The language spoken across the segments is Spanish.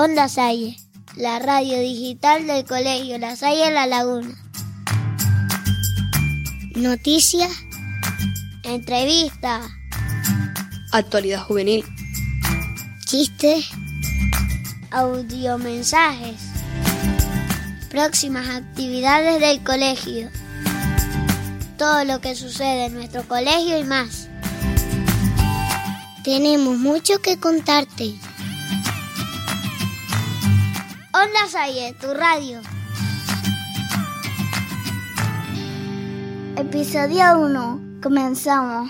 Onda Salle, la radio digital del Colegio La Salle La Laguna. Noticias, entrevistas, actualidad juvenil, chistes, audiomensajes, próximas actividades del colegio, todo lo que sucede en nuestro colegio y más. Tenemos mucho que contarte. Onda Salle, tu radio. Episodio 1. Comenzamos.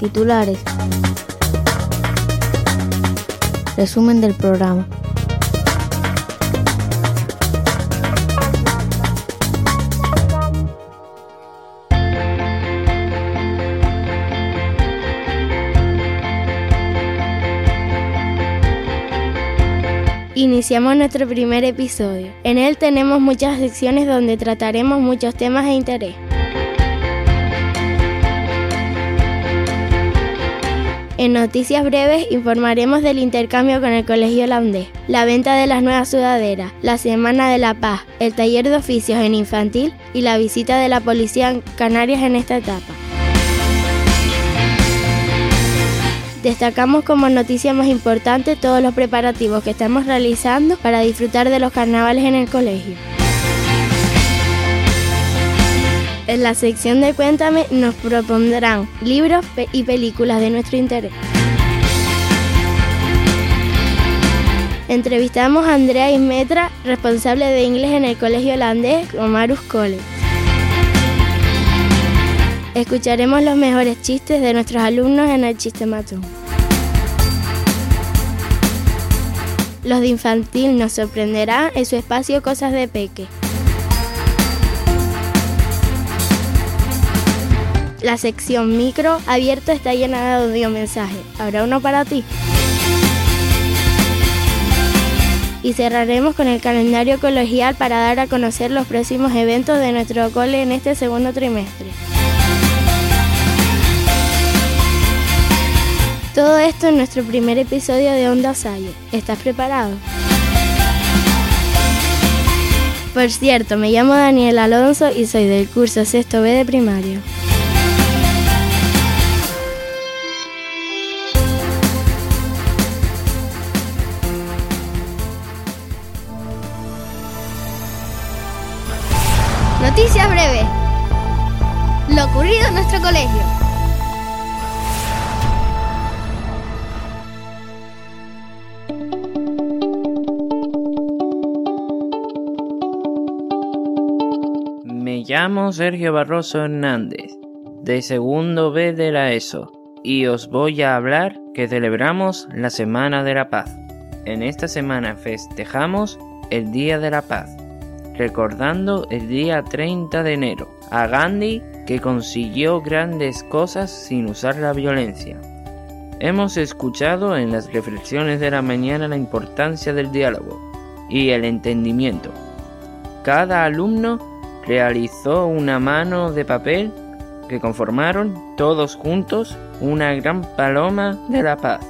Titulares. Resumen del programa. Iniciamos nuestro primer episodio. En él tenemos muchas secciones donde trataremos muchos temas de interés. En noticias breves informaremos del intercambio con el Colegio Holandés, la venta de las nuevas sudaderas, la Semana de la Paz, el taller de oficios en infantil y la visita de la Policía en Canarias en esta etapa. Destacamos como noticia más importante todos los preparativos que estamos realizando para disfrutar de los carnavales en el colegio. En la sección de Cuéntame nos propondrán libros y películas de nuestro interés. Entrevistamos a Andrea Ismetra, responsable de inglés en el colegio holandés Omarus College. Escucharemos los mejores chistes de nuestros alumnos en el Chistematón. Los de infantil nos sorprenderán en su espacio Cosas de Peque. La sección micro abierto está llena de audio mensajes. ¿Habrá uno para ti? Y cerraremos con el calendario colegial para dar a conocer los próximos eventos de nuestro cole en este segundo trimestre. Todo esto en nuestro primer episodio de Onda Salle. ¿Estás preparado? Por cierto, me llamo Daniel Alonso y soy del curso sexto B de primario. Noticias breves. Lo ocurrido en nuestro colegio. Llamo Sergio Barroso Hernández, de segundo B de la ESO, y os voy a hablar que celebramos la Semana de la Paz. En esta semana festejamos el Día de la Paz, recordando el día 30 de enero a Gandhi que consiguió grandes cosas sin usar la violencia. Hemos escuchado en las reflexiones de la mañana la importancia del diálogo y el entendimiento. Cada alumno realizó una mano de papel que conformaron todos juntos una gran paloma de la paz.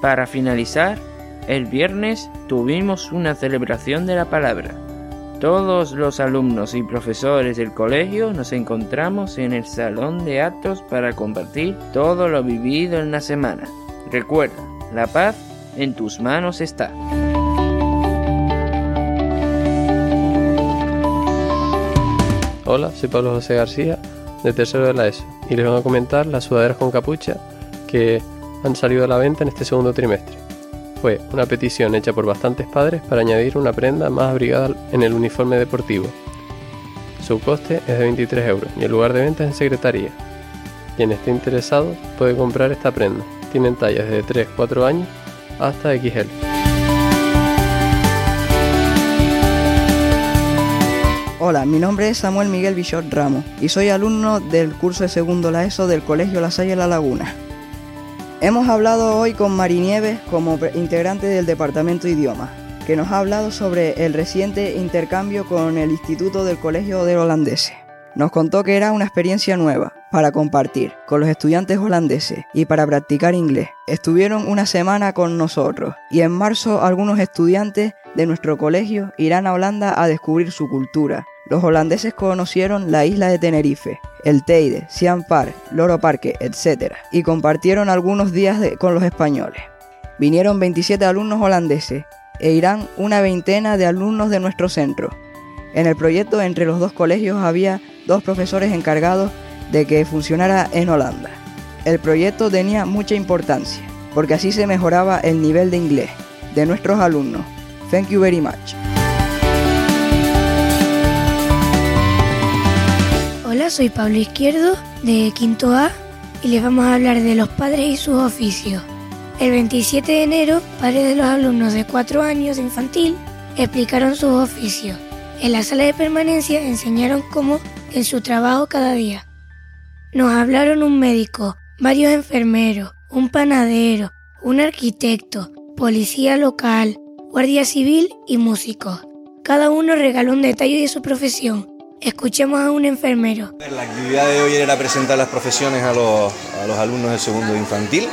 Para finalizar, el viernes tuvimos una celebración de la palabra. Todos los alumnos y profesores del colegio nos encontramos en el salón de actos para compartir todo lo vivido en la semana. Recuerda, la paz en tus manos está. Hola, soy Pablo José García, de tercero de la ESO, y les voy a comentar las sudaderas con capucha que han salido a la venta en este segundo trimestre. Fue una petición hecha por bastantes padres para añadir una prenda más abrigada en el uniforme deportivo. Su coste es de 23 euros y el lugar de venta es en secretaría. Quien esté interesado puede comprar esta prenda. Tienen tallas de 3-4 años hasta XL. Hola, mi nombre es Samuel Miguel Bichot Ramos y soy alumno del curso de segundo la ESO del Colegio La Salle La Laguna. Hemos hablado hoy con Mari Nieves como integrante del Departamento de Idiomas, que nos ha hablado sobre el reciente intercambio con el Instituto del Colegio de Holandeses. Nos contó que era una experiencia nueva para compartir con los estudiantes holandeses y para practicar inglés. Estuvieron una semana con nosotros y en marzo algunos estudiantes de nuestro colegio irán a Holanda a descubrir su cultura. Los holandeses conocieron la isla de Tenerife, el Teide, Siam Park, Loro Parque, etc. y compartieron algunos días con los españoles. Vinieron 27 alumnos holandeses e irán una veintena de alumnos de nuestro centro. En el proyecto entre los dos colegios había dos profesores encargados de que funcionara en Holanda. El proyecto tenía mucha importancia, porque así se mejoraba el nivel de inglés de nuestros alumnos. Thank you very much. Soy Pablo Izquierdo de Quinto A y les vamos a hablar de los padres y sus oficios. El 27 de enero, padres de los alumnos de 4 años de infantil explicaron sus oficios. En la sala de permanencia enseñaron cómo en su trabajo cada día. Nos hablaron un médico, varios enfermeros, un panadero, un arquitecto, policía local, guardia civil y músicos. Cada uno regaló un detalle de su profesión. Escuchemos a un enfermero. La actividad de hoy era presentar las profesiones a los, alumnos del segundo infantil.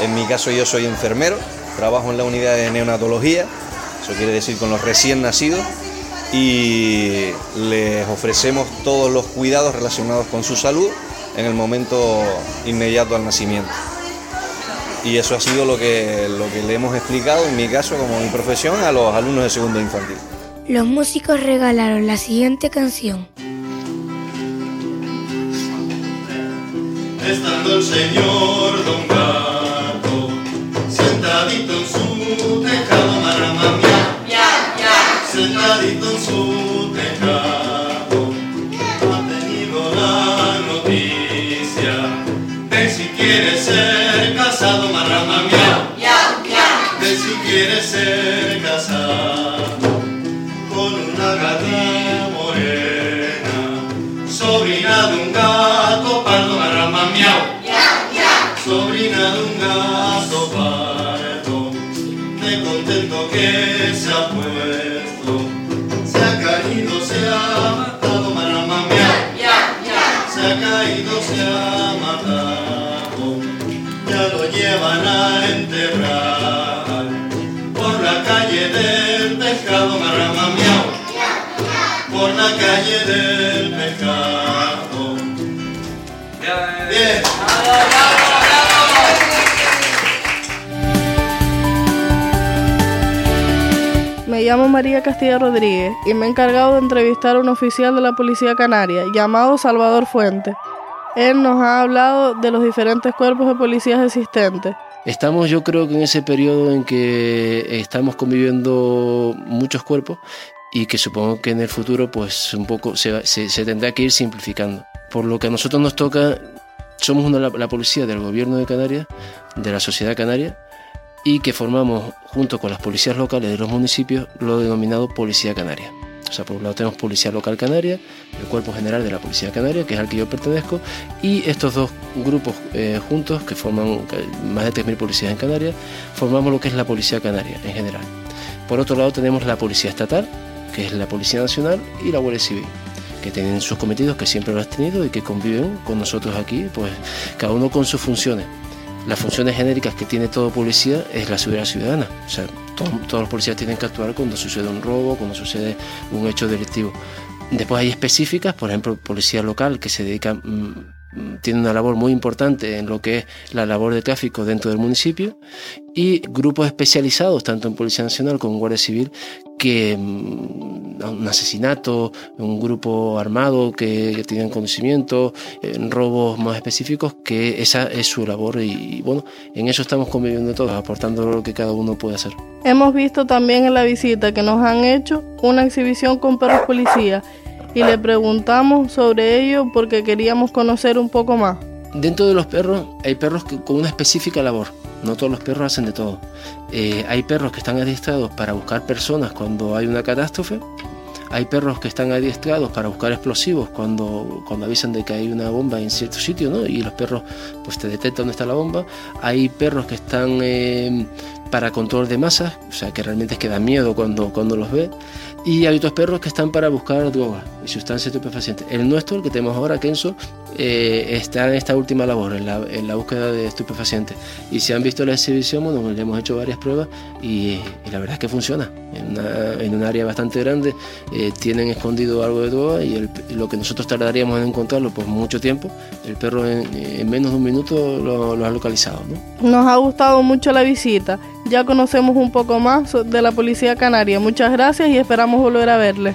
En mi caso yo soy enfermero, trabajo en la unidad de neonatología, eso quiere decir con los recién nacidos, y les ofrecemos todos los cuidados relacionados con su salud en el momento inmediato al nacimiento. Y eso ha sido lo que, lo que le hemos explicado, en mi caso, como mi profesión, a los alumnos de segundo infantil. Los músicos regalaron la siguiente canción. Estando el señor Don Gato sentadito en su tejado, marrama, sentadito en su tejado, ha tenido la noticia de si quiere ser casado, marrama, miau, de si quiere ser casado una morena, sobrina de un gato pardo, marrama, miau, sobrina de un gato pardo, de contento que se ha puesto, se ha caído, se ha matado, marrama, miau, se ha caído, se ha calle del pescado. Bien. Me llamo María Castilla Rodríguez y me he encargado de entrevistar a un oficial de la Policía Canaria llamado Salvador Fuente. Él nos ha hablado de los diferentes cuerpos de policías existentes. Estamos yo creo que en ese periodo en que estamos conviviendo muchos cuerpos y que supongo que en el futuro pues un poco se, se, se tendrá que ir simplificando. Por lo que a nosotros nos toca, somos una, la, la policía del gobierno de Canarias, de la sociedad canaria, y que formamos junto con las policías locales de los municipios lo denominado Policía Canaria. O sea, por un lado tenemos Policía Local Canaria, el Cuerpo General de la Policía Canaria, que es al que yo pertenezco, y estos dos grupos eh, juntos, que forman más de 3.000 policías en Canarias, formamos lo que es la Policía Canaria en general. Por otro lado tenemos la Policía Estatal, que es la Policía Nacional, y la Guardia Civil que tienen sus cometidos, que siempre lo han tenido y que conviven con nosotros aquí, pues cada uno con sus funciones las funciones genéricas que tiene todo policía es la seguridad ciudadana. O sea, todo, todos los policías tienen que actuar cuando sucede un robo, cuando sucede un hecho delictivo. Después hay específicas, por ejemplo, policía local que se dedica, mmm, tiene una labor muy importante en lo que es la labor de tráfico dentro del municipio y grupos especializados, tanto en Policía Nacional como en Guardia Civil, que mmm, un asesinato, un grupo armado que, que tienen conocimiento, en robos más específicos, que esa es su labor y, bueno, en eso estamos conviviendo todos, aportando lo que cada uno puede hacer. Hemos visto también en la visita que nos han hecho una exhibición con perros policía y le preguntamos sobre ello porque queríamos conocer un poco más. Dentro de los perros hay perros con una específica labor. No todos los perros hacen de todo. Eh, hay perros que están adiestrados para buscar personas cuando hay una catástrofe. Hay perros que están adiestrados para buscar explosivos cuando, cuando avisan de que hay una bomba en cierto sitio, ¿no? Y los perros pues te detectan dónde está la bomba. Hay perros que están eh, para control de masas, o sea que realmente es que da miedo cuando, cuando los ve. Y hay otros perros que están para buscar drogas. y sustancias estupefacientes. El nuestro, el que tenemos ahora, Kenso, eh, está en esta última labor, en la, en la, búsqueda de estupefacientes. Y si han visto la exhibición, bueno, le hemos hecho varias pruebas y, y la verdad es que funciona. En, una, en un área bastante grande eh, tienen escondido algo de droga y el, lo que nosotros tardaríamos en encontrarlo por mucho tiempo, el perro en, en menos de un minuto lo, lo ha localizado. ¿no? Nos ha gustado mucho la visita. Ya conocemos un poco más de la Policía Canaria. Muchas gracias y esperamos volver a verle.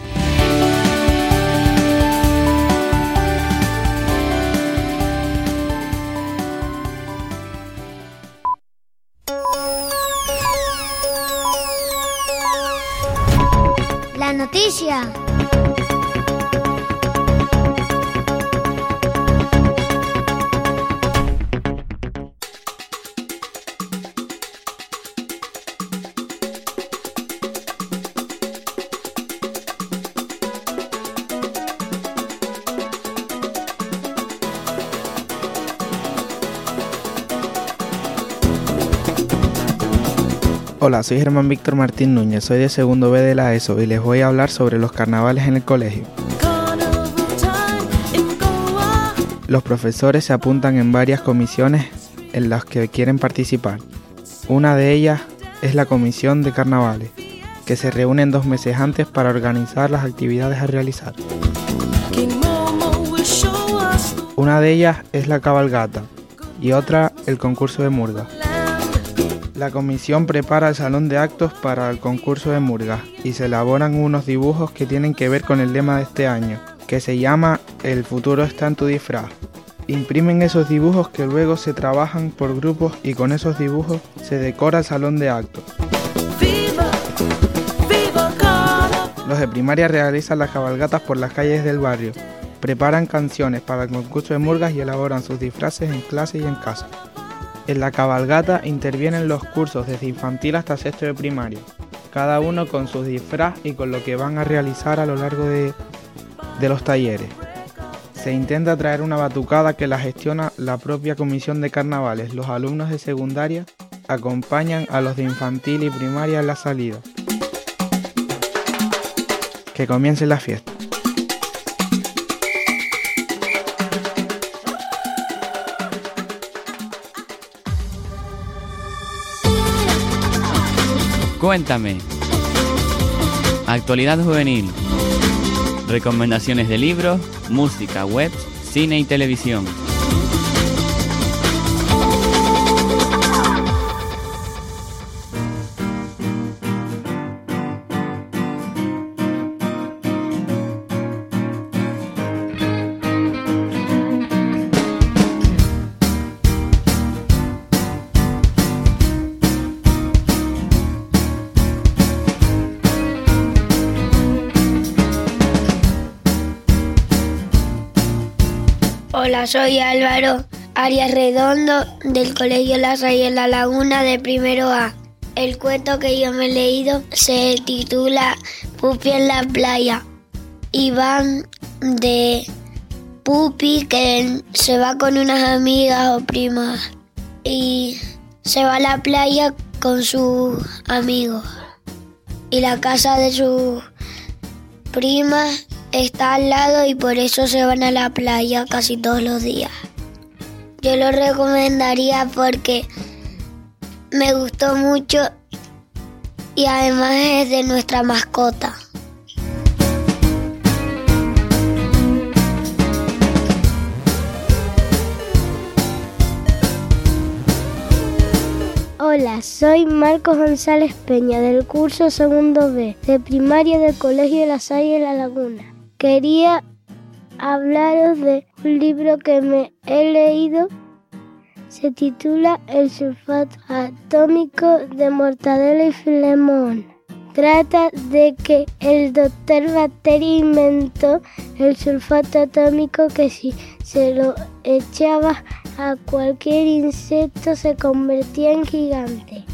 Soy Germán Víctor Martín Núñez, soy de segundo B de la ESO y les voy a hablar sobre los carnavales en el colegio. Los profesores se apuntan en varias comisiones en las que quieren participar. Una de ellas es la comisión de carnavales, que se reúnen dos meses antes para organizar las actividades a realizar. Una de ellas es la cabalgata y otra el concurso de murga. La comisión prepara el salón de actos para el concurso de murgas y se elaboran unos dibujos que tienen que ver con el lema de este año, que se llama El futuro está en tu disfraz. Imprimen esos dibujos que luego se trabajan por grupos y con esos dibujos se decora el salón de actos. Los de primaria realizan las cabalgatas por las calles del barrio, preparan canciones para el concurso de murgas y elaboran sus disfraces en clase y en casa. En la cabalgata intervienen los cursos desde infantil hasta sexto de primaria, cada uno con su disfraz y con lo que van a realizar a lo largo de, de los talleres. Se intenta traer una batucada que la gestiona la propia comisión de carnavales. Los alumnos de secundaria acompañan a los de infantil y primaria en la salida. Que comience la fiesta. Cuéntame. Actualidad juvenil. Recomendaciones de libros, música, web, cine y televisión. Soy Álvaro Arias Redondo del Colegio La Salle la Laguna de primero A. El cuento que yo me he leído se titula Pupi en la playa y van de Pupi que se va con unas amigas o primas y se va a la playa con sus amigos y la casa de sus primas está al lado y por eso se van a la playa casi todos los días. Yo lo recomendaría porque me gustó mucho y además es de nuestra mascota. Hola, soy Marcos González Peña del curso segundo B de primaria del Colegio La Salle La Laguna. Quería hablaros de un libro que me he leído. Se titula El sulfato atómico de Mortadelo y Filemón. Trata de que el doctor Bacteria inventó el sulfato atómico que si se lo echaba a cualquier insecto se convertía en gigante.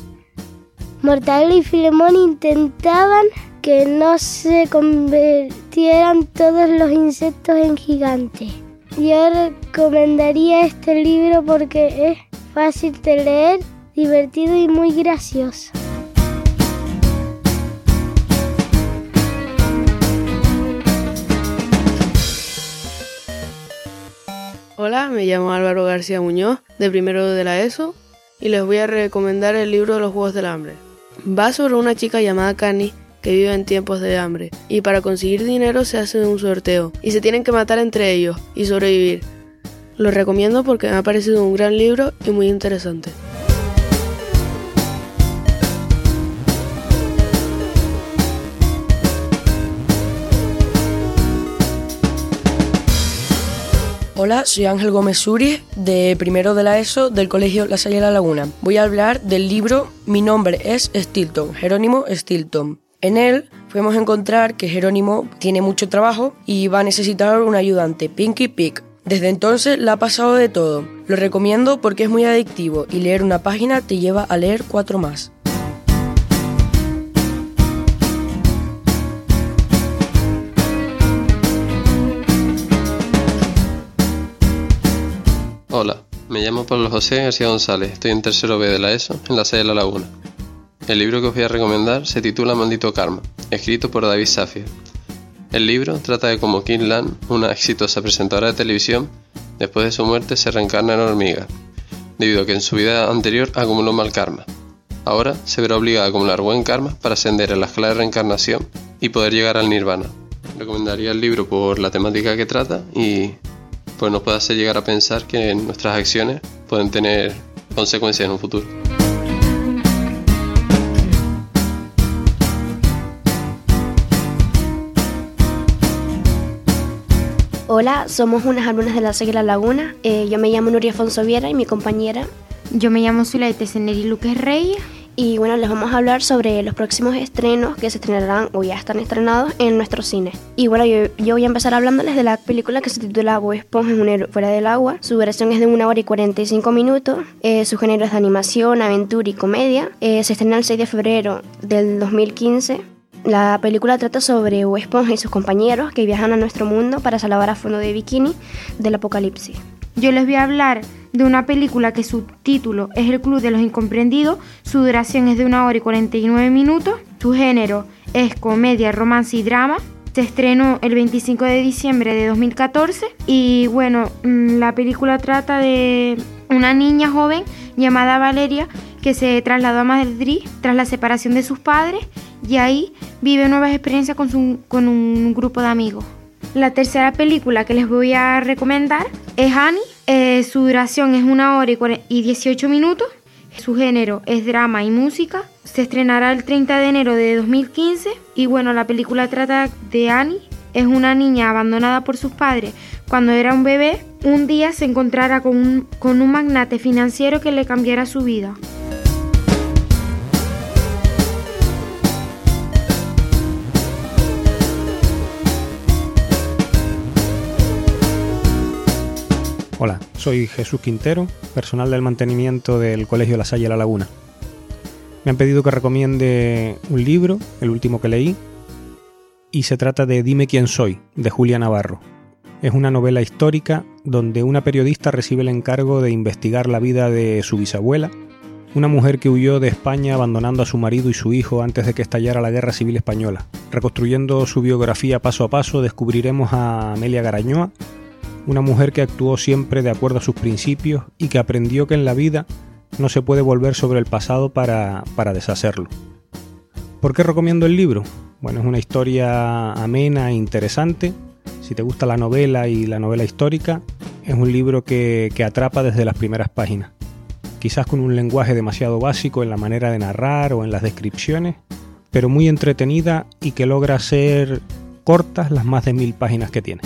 Mortadelo y Filemón intentaban que no se convirtieran todos los insectos en gigantes. Yo recomendaría este libro porque es fácil de leer, divertido y muy gracioso. Hola, me llamo Álvaro García Muñoz, de primero de la ESO, y les voy a recomendar el libro de Los Juegos del Hambre. Va sobre una chica llamada Cani que vive en tiempos de hambre, y para conseguir dinero se hace un sorteo, y se tienen que matar entre ellos y sobrevivir. Lo recomiendo porque me ha parecido un gran libro y muy interesante. Hola, soy Ángel Gómez Suri, de primero de la ESO del Colegio La Salle la Laguna. Voy a hablar del libro Mi nombre es Stilton, Jerónimo Stilton. En él podemos encontrar que Jerónimo tiene mucho trabajo y va a necesitar un ayudante, Pinky Pig. Desde entonces la ha pasado de todo. Lo recomiendo porque es muy adictivo y leer una página te lleva a leer cuatro más. Hola, me llamo Pablo José García González, estoy en tercero B de la ESO, en la sede de la Laguna. El libro que os voy a recomendar se titula Maldito Karma, escrito por David Safir. El libro trata de cómo Kim Lan, una exitosa presentadora de televisión, después de su muerte se reencarna en hormiga, debido a que en su vida anterior acumuló mal karma. Ahora se verá obligada a acumular buen karma para ascender a la escala de reencarnación y poder llegar al nirvana. Recomendaría el libro por la temática que trata y pues nos puede hacer llegar a pensar que nuestras acciones pueden tener consecuencias en un futuro. Hola, somos unas alumnas de la La Laguna. Eh, yo me llamo Nuria Afonso Viera y mi compañera. Yo me llamo Zuleite Seneri Luques Reyes. Y bueno, les vamos a hablar sobre los próximos estrenos que se estrenarán o ya están estrenados en nuestro cine. Y bueno, yo, yo voy a empezar hablándoles de la película que se titula Bob Esponja en fuera del agua. Su duración es de 1 hora y 45 minutos. Eh, su género es de animación, aventura y comedia. Eh, se estrena el 6 de febrero del 2015. La película trata sobre Esponja y sus compañeros que viajan a nuestro mundo para salvar a fondo de bikini del apocalipsis. Yo les voy a hablar de una película que su título es El Club de los Incomprendidos, su duración es de 1 hora y 49 minutos, su género es comedia, romance y drama. Se estrenó el 25 de diciembre de 2014 y bueno, mm, la película trata de una niña joven llamada Valeria que se trasladó a Madrid tras la separación de sus padres y ahí vive nuevas experiencias con, su, con un grupo de amigos. La tercera película que les voy a recomendar es Annie. Eh, su duración es una hora y 18 minutos. Su género es drama y música. Se estrenará el 30 de enero de 2015. Y bueno, la película trata de Annie. Es una niña abandonada por sus padres cuando era un bebé. Un día se encontrará con un, con un magnate financiero que le cambiará su vida. Hola, soy Jesús Quintero, personal del mantenimiento del Colegio La Salle La Laguna. Me han pedido que recomiende un libro, el último que leí, y se trata de Dime quién soy, de Julia Navarro. Es una novela histórica donde una periodista recibe el encargo de investigar la vida de su bisabuela, una mujer que huyó de España abandonando a su marido y su hijo antes de que estallara la Guerra Civil Española. Reconstruyendo su biografía paso a paso descubriremos a Amelia Garañoa, una mujer que actuó siempre de acuerdo a sus principios y que aprendió que en la vida no se puede volver sobre el pasado para, para deshacerlo. ¿Por qué recomiendo el libro? Bueno, es una historia amena e interesante. Si te gusta la novela y la novela histórica, es un libro que, que atrapa desde las primeras páginas. Quizás con un lenguaje demasiado básico en la manera de narrar o en las descripciones, pero muy entretenida y que logra ser cortas las más de mil páginas que tiene.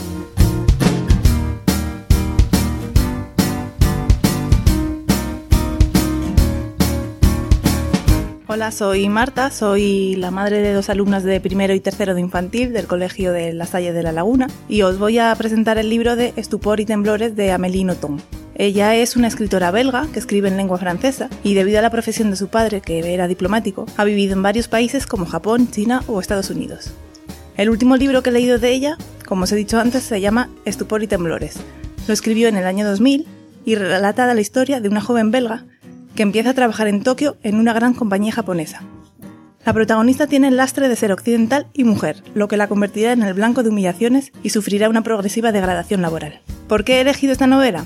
Hola, soy Marta, soy la madre de dos alumnas de primero y tercero de infantil del Colegio de La Salle de la Laguna y os voy a presentar el libro de Estupor y Temblores de Amélie Nothomb. Ella es una escritora belga que escribe en lengua francesa y debido a la profesión de su padre, que era diplomático, ha vivido en varios países como Japón, China o Estados Unidos. El último libro que he leído de ella, como os he dicho antes, se llama Estupor y Temblores. Lo escribió en el año 2000 y relata la historia de una joven belga que empieza a trabajar en Tokio en una gran compañía japonesa. La protagonista tiene el lastre de ser occidental y mujer, lo que la convertirá en el blanco de humillaciones y sufrirá una progresiva degradación laboral. ¿Por qué he elegido esta novela?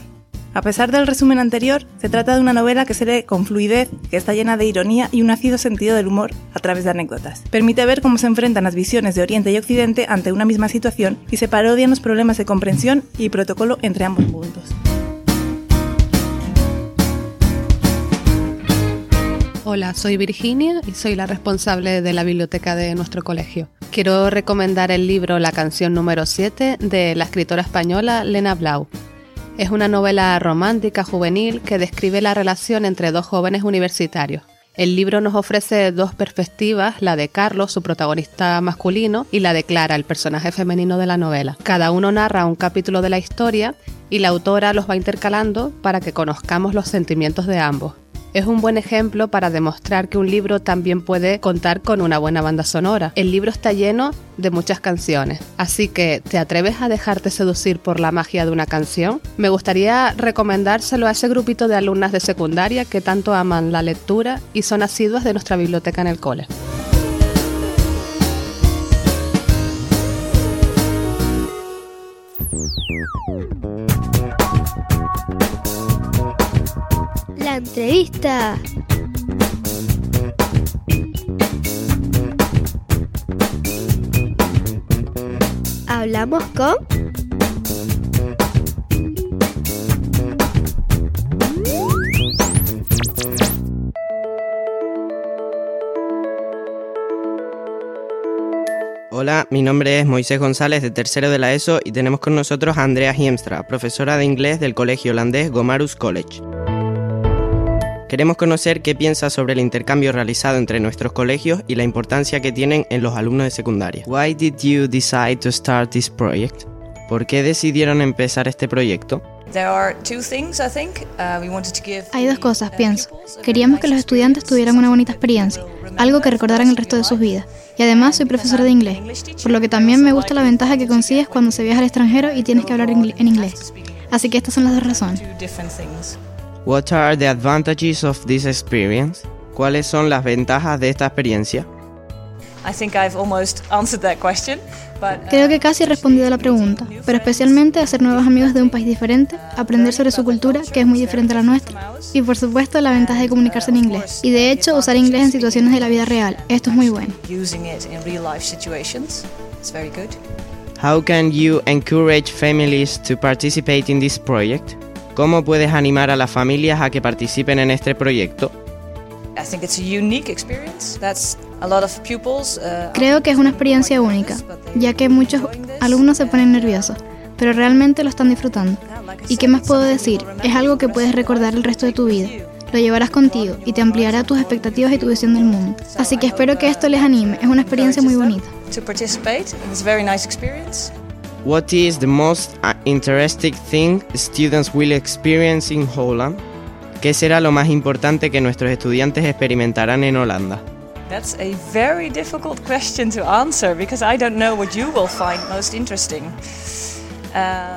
A pesar del resumen anterior, se trata de una novela que se lee con fluidez, que está llena de ironía y un ácido sentido del humor a través de anécdotas. Permite ver cómo se enfrentan las visiones de Oriente y Occidente ante una misma situación y se parodian los problemas de comprensión y protocolo entre ambos puntos. Hola, soy Virginia y soy la responsable de la biblioteca de nuestro colegio. Quiero recomendar el libro La canción número 7 de la escritora española Lena Blau. Es una novela romántica juvenil que describe la relación entre dos jóvenes universitarios. El libro nos ofrece dos perspectivas, la de Carlos, su protagonista masculino, y la de Clara, el personaje femenino de la novela. Cada uno narra un capítulo de la historia y la autora los va intercalando para que conozcamos los sentimientos de ambos. Es un buen ejemplo para demostrar que un libro también puede contar con una buena banda sonora. El libro está lleno de muchas canciones, así que ¿te atreves a dejarte seducir por la magia de una canción? Me gustaría recomendárselo a ese grupito de alumnas de secundaria que tanto aman la lectura y son asiduas de nuestra biblioteca en el cole. Entrevista. Hablamos con... Hola, mi nombre es Moisés González de tercero de la ESO y tenemos con nosotros a Andrea Hiemstra, profesora de inglés del colegio holandés Gomarus College. Queremos conocer qué piensa sobre el intercambio realizado entre nuestros colegios y la importancia que tienen en los alumnos de secundaria. Why did you decide to start this project? ¿Por qué decidieron empezar este proyecto? Hay dos cosas, pienso. Queríamos que los estudiantes tuvieran una bonita experiencia, algo que recordaran el resto de sus vidas. Y además soy profesora de inglés, por lo que también me gusta la ventaja que consigues cuando se viaja al extranjero y tienes que hablar en inglés. Así que estas son las dos razones. What are the advantages of this experience? ¿Cuáles son las ventajas de esta experiencia? Creo que casi he respondido a la pregunta, pero especialmente hacer nuevos amigos de un país diferente, aprender sobre su cultura, que es muy diferente a la nuestra, y por supuesto la ventaja de comunicarse en inglés. Y de hecho, usar inglés en situaciones de la vida real. Esto es muy bueno. How can you encourage families to participate in this project? ¿Cómo puedes animar a las familias a que participen en este proyecto? Creo que es una experiencia única, ya que muchos alumnos se ponen nerviosos, pero realmente lo están disfrutando. ¿Y qué más puedo decir? Es algo que puedes recordar el resto de tu vida. Lo llevarás contigo y te ampliará tus expectativas y tu visión del mundo. Así que espero que esto les anime. Es una experiencia muy bonita. What is the most uh, interesting thing students will experience in Holland? ¿Qué será lo más importante que nuestros estudiantes experimentarán en Holanda? That's a very difficult question to answer because I don't know what you will find most interesting.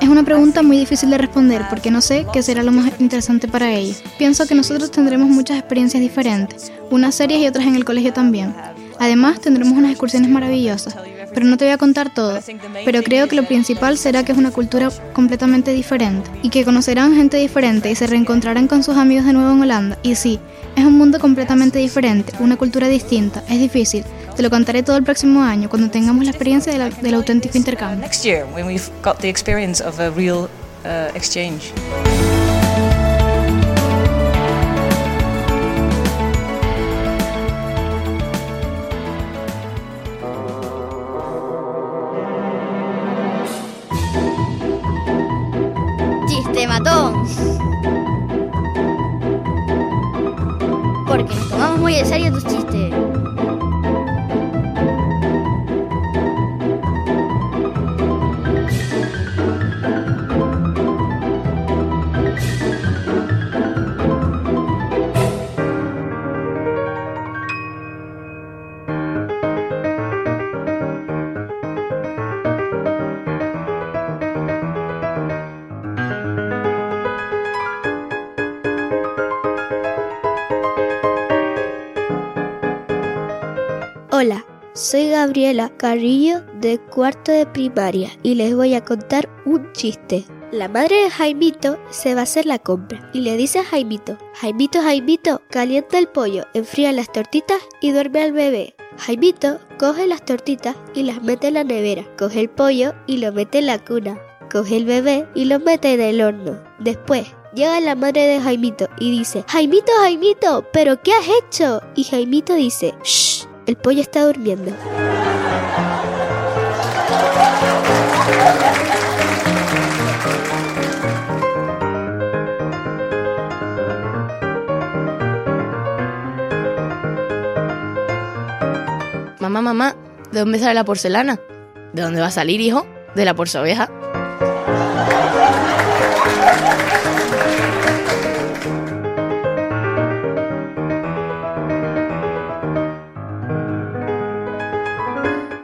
Es una pregunta muy difícil de responder porque no sé qué será lo más interesante para ellos. Pienso que nosotros tendremos muchas experiencias diferentes, unas serias y otras en el colegio también. Además, tendremos unas excursiones maravillosas, pero no te voy a contar todo. Pero creo que lo principal será que es una cultura completamente diferente y que conocerán gente diferente y se reencontrarán con sus amigos de nuevo en Holanda. Y sí, es un mundo completamente diferente, una cultura distinta, es difícil. Te lo contaré todo el próximo año cuando tengamos la experiencia de la, del auténtico intercambio. Hola, soy Gabriela Carrillo de cuarto de primaria y les voy a contar un chiste. La madre de Jaimito se va a hacer la compra y le dice a Jaimito, Jaimito, Jaimito, calienta el pollo, enfría las tortitas y duerme al bebé. Jaimito coge las tortitas y las mete en la nevera, coge el pollo y lo mete en la cuna, coge el bebé y lo mete en el horno. Después llega la madre de Jaimito y dice, Jaimito, Jaimito, ¿pero qué has hecho? Y Jaimito dice, shh, el pollo está durmiendo. Mamá, mamá, ¿de dónde sale la porcelana? ¿De dónde va a salir, hijo? De la porcelana.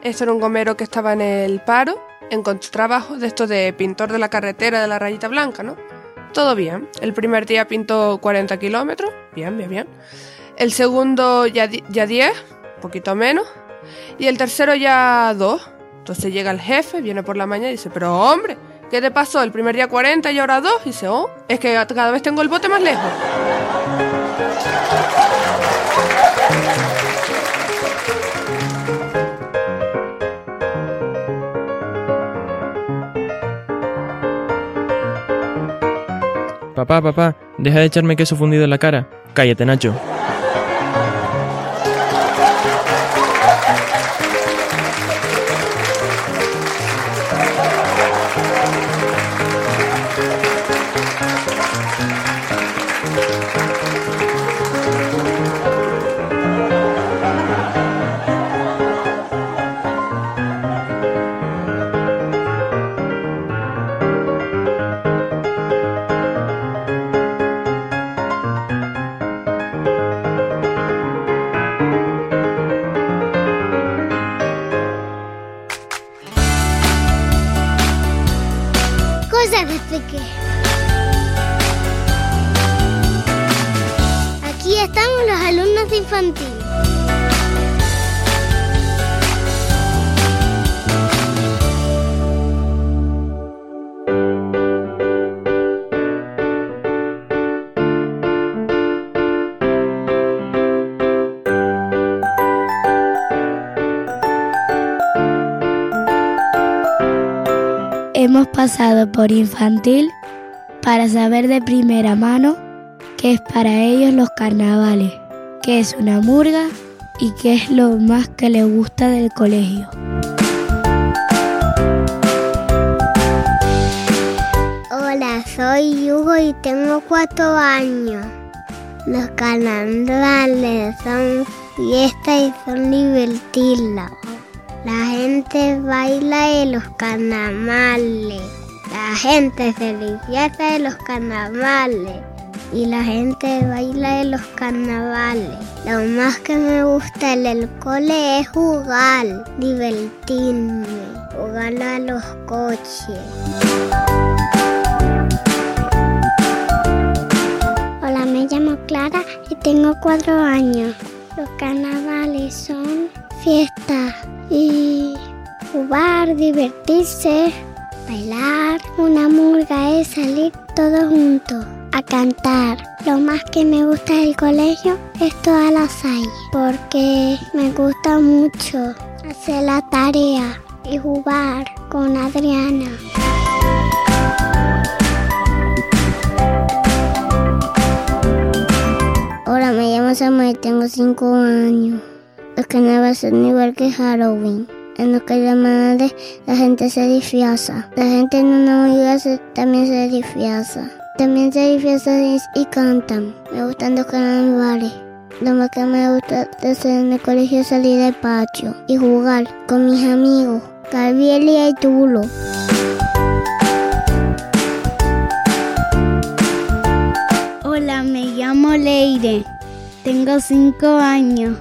Esto era un gomero que estaba en el paro, encontró trabajo de esto de pintor de la carretera de la rayita blanca, ¿no? Todo bien. El primer día pintó 40 kilómetros, bien, bien, bien. El segundo ya, ya 10, poquito menos. Y el tercero ya 2. Entonces llega el jefe, viene por la mañana y dice, pero hombre, ¿qué te pasó? El primer día 40 y ahora 2. Y dice, oh, es que cada vez tengo el bote más lejos. Papá, papá, deja de echarme queso fundido en la cara. Cállate, Nacho. Cosas de pequeño. Aquí estamos los alumnos de infantil. Pasado por infantil para saber de primera mano qué es para ellos los carnavales, qué es una murga y qué es lo más que les gusta del colegio. Hola, soy Hugo y tengo cuatro años. Los carnavales son fiesta y son divertidos. La gente baila en los carnavales. La gente se disfraza de los carnavales. Y la gente baila en los carnavales. Lo más que me gusta en el cole es jugar, divertirme, jugar a los coches. Hola, me llamo Clara y tengo cuatro años. Los carnavales son fiestas y jugar, divertirse, bailar. Una murga es salir todos juntos a cantar. Lo más que me gusta del colegio es toda la salle porque me gusta mucho hacer la tarea y jugar con Adriana. Hola, me llamo Samuel, tengo 5 años. Los carnavales son igual que Halloween. En los carnavales la gente se disfraza. La gente en una amiga también se disfraza. También se disfrazan y, cantan. Me gustan los carnavales. Lo más que me gusta de hacer en el colegio es salir al patio y jugar con mis amigos, Gabriel y Arturo. Hola, me llamo Leire. Tengo 5 años.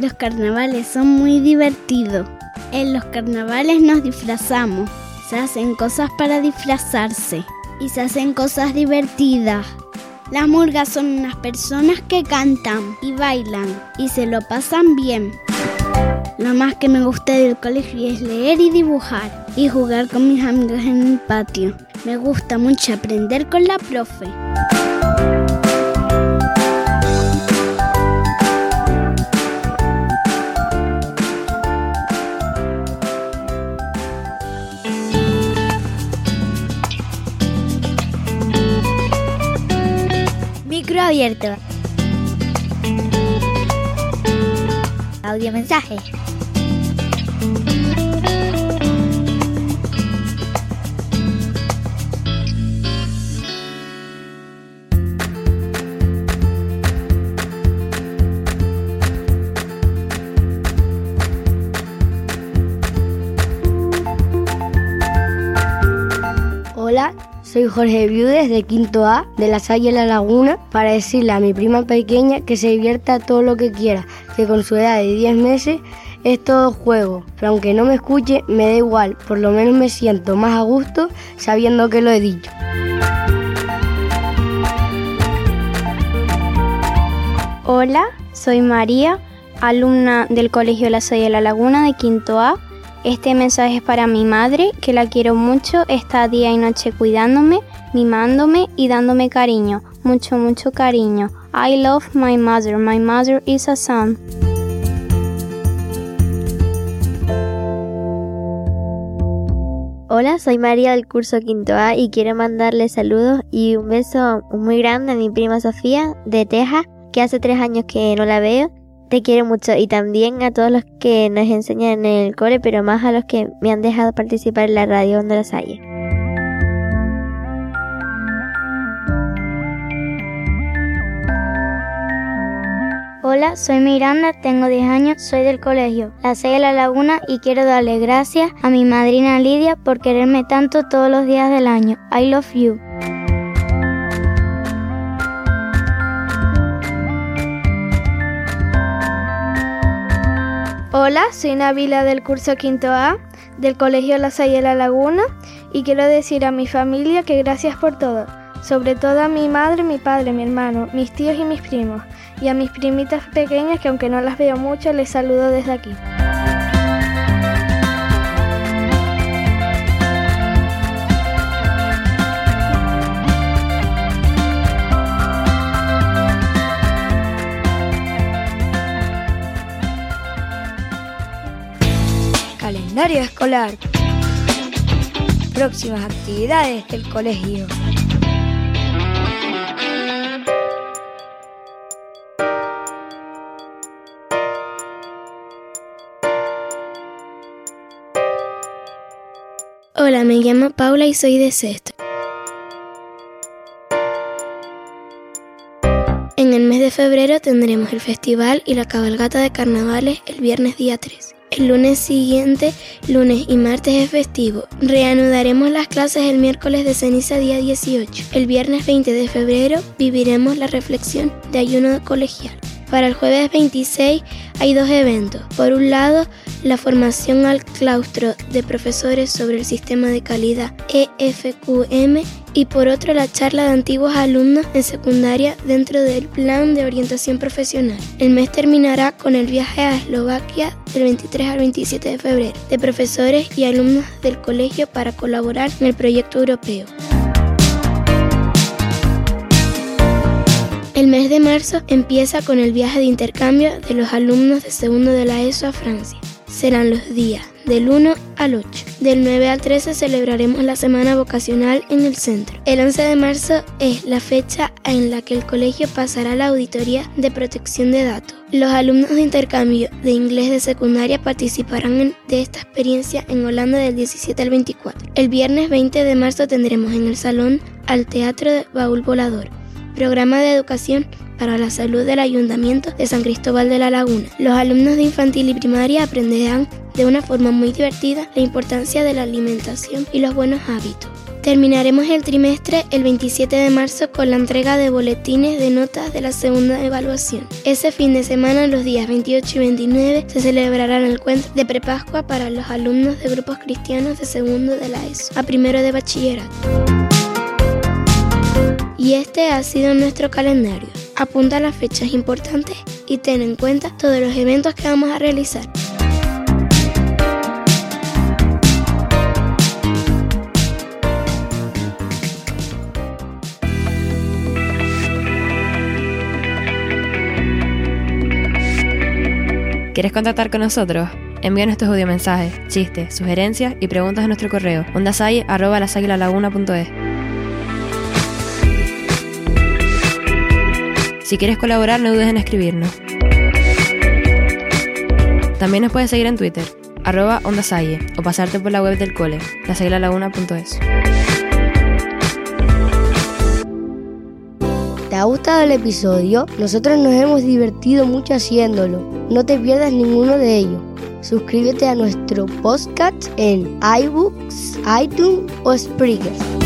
Los carnavales son muy divertidos. En los carnavales nos disfrazamos. Se hacen cosas para disfrazarse. Y se hacen cosas divertidas. Las murgas son unas personas que cantan y bailan y se lo pasan bien. Lo más que me gusta del colegio es leer y dibujar y jugar con mis amigos en el patio. Me gusta mucho aprender con la profe. Abierto. Audio mensaje. Soy Jorge Viudes de Quinto A de la Salle La Laguna para decirle a mi prima pequeña que se divierta todo lo que quiera, que con su edad de 10 meses es todo juego, pero aunque no me escuche me da igual, por lo menos me siento más a gusto sabiendo que lo he dicho. Hola, soy María, alumna del Colegio La Salle la Laguna de Quinto A. Este mensaje es para mi madre, que la quiero mucho, está día y noche cuidándome, mimándome y dándome cariño, mucho, mucho cariño. I love my mother, my mother is a son. Hola, soy María del curso Quinto A y quiero mandarle saludos y un beso muy grande a mi prima Sofía de Texas, que hace tres años que no la veo. Te quiero mucho y también a todos los que nos enseñan en el cole, pero más a los que me han dejado participar en la radio donde las haya. Hola, soy Miranda, tengo 10 años, soy del colegio La Salle de la Laguna y quiero darle gracias a mi madrina Lidia por quererme tanto todos los días del año. I love you. Hola, soy Nabila del curso Quinto A del Colegio La Salle la Laguna y quiero decir a mi familia que gracias por todo, sobre todo a mi madre, mi padre, mi hermano, mis tíos y mis primos, y a mis primitas pequeñas que aunque no las veo mucho les saludo desde aquí. Calendario escolar. Próximas actividades del colegio. Hola, me llamo Paula y soy de sexto. En el mes de febrero tendremos el festival y la cabalgata de carnavales el viernes día 3. El lunes siguiente, lunes y martes es festivo. Reanudaremos las clases el miércoles de ceniza día 18. El viernes 20 de febrero viviremos la reflexión de ayuno colegial. Para el jueves 26 hay dos eventos. Por un lado, la formación al claustro de profesores sobre el sistema de calidad EFQM y por otro la charla de antiguos alumnos en secundaria dentro del plan de orientación profesional. El mes terminará con el viaje a Eslovaquia del 23 al 27 de febrero de profesores y alumnos del colegio para colaborar en el proyecto europeo. El mes de marzo empieza con el viaje de intercambio de los alumnos de segundo de la ESO a Francia. Serán los días del 1 al 8. Del 9 al 13 celebraremos la semana vocacional en el centro. El 11 de marzo es la fecha en la que el colegio pasará la auditoría de protección de datos. Los alumnos de intercambio de inglés de secundaria participarán de esta experiencia en Holanda del 17 al 24. El viernes 20 de marzo tendremos en el salón al Teatro de Baúl Volador programa de educación para la salud del Ayuntamiento de San Cristóbal de la Laguna. Los alumnos de infantil y primaria aprenderán de una forma muy divertida la importancia de la alimentación y los buenos hábitos. Terminaremos el trimestre el 27 de marzo con la entrega de boletines de notas de la segunda evaluación. Ese fin de semana, los días 28 y 29, se celebrará el encuentro de prepascua para los alumnos de grupos cristianos de segundo de la ESO a primero de bachillerato. Y este ha sido nuestro calendario. Apunta las fechas importantes y ten en cuenta todos los eventos que vamos a realizar. ¿Quieres contactar con nosotros? Envíanos tus audiomensajes, chistes, sugerencias y preguntas a nuestro correo ondasalle.lasaguilalaguna.es. Si quieres colaborar, no dudes en escribirnos. También nos puedes seguir en Twitter, arroba ondasalle, o pasarte por la web del cole, lasaguilalaguna.es. ¿Te ha gustado el episodio? Nosotros nos hemos divertido mucho haciéndolo. No te pierdas ninguno de ellos. Suscríbete a nuestro podcast en iBooks, iTunes o Spreaker.